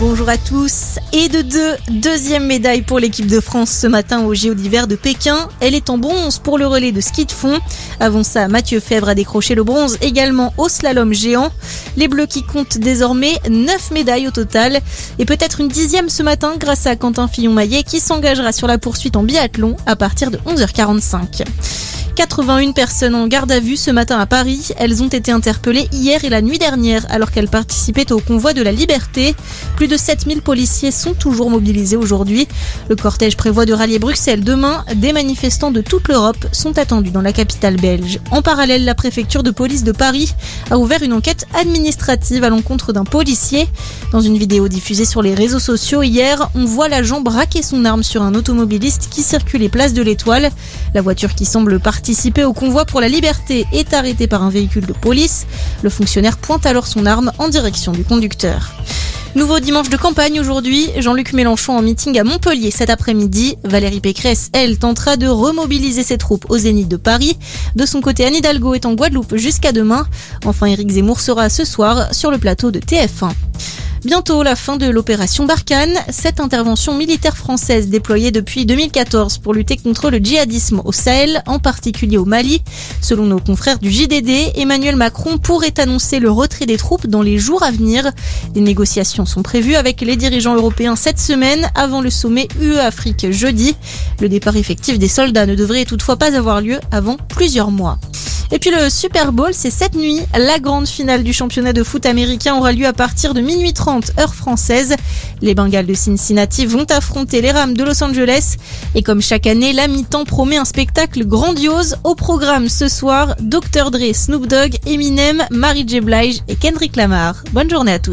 Bonjour à tous. Et de deux, deuxième médaille pour l'équipe de France ce matin au Géo d'hiver de Pékin. Elle est en bronze pour le relais de ski de fond. Avant ça, Mathieu Fèvre a décroché le bronze également au slalom géant. Les Bleus qui comptent désormais 9 médailles au total. Et peut-être une dixième ce matin grâce à Quentin Fillon-Maillet qui s'engagera sur la poursuite en biathlon à partir de 11h45. 81 personnes en garde à vue ce matin à Paris. Elles ont été interpellées hier et la nuit dernière alors qu'elles participaient au convoi de la liberté. Plus de 7000 policiers sont toujours mobilisés aujourd'hui. Le cortège prévoit de rallier Bruxelles demain. Des manifestants de toute l'Europe sont attendus dans la capitale belge. En parallèle, la préfecture de police de Paris a ouvert une enquête administrative à l'encontre d'un policier. Dans une vidéo diffusée sur les réseaux sociaux hier, on voit l'agent braquer son arme sur un automobiliste qui circulait place de l'Étoile. La voiture qui semble partir participer au convoi pour la liberté est arrêté par un véhicule de police. Le fonctionnaire pointe alors son arme en direction du conducteur. Nouveau dimanche de campagne aujourd'hui, Jean-Luc Mélenchon en meeting à Montpellier cet après-midi. Valérie Pécresse, elle, tentera de remobiliser ses troupes au Zénith de Paris. De son côté, Anne Hidalgo est en Guadeloupe jusqu'à demain. Enfin, Éric Zemmour sera ce soir sur le plateau de TF1. Bientôt la fin de l'opération Barkhane, cette intervention militaire française déployée depuis 2014 pour lutter contre le djihadisme au Sahel, en particulier au Mali. Selon nos confrères du JDD, Emmanuel Macron pourrait annoncer le retrait des troupes dans les jours à venir. Des négociations sont prévues avec les dirigeants européens cette semaine avant le sommet UE-Afrique jeudi. Le départ effectif des soldats ne devrait toutefois pas avoir lieu avant plusieurs mois. Et puis le Super Bowl, c'est cette nuit. La grande finale du championnat de foot américain aura lieu à partir de minuit 30 heure française. Les Bengals de Cincinnati vont affronter les Rams de Los Angeles. Et comme chaque année, la mi-temps promet un spectacle grandiose. Au programme ce soir, Dr. Dre, Snoop Dogg, Eminem, Mary J. Blige et Kendrick Lamar. Bonne journée à tous.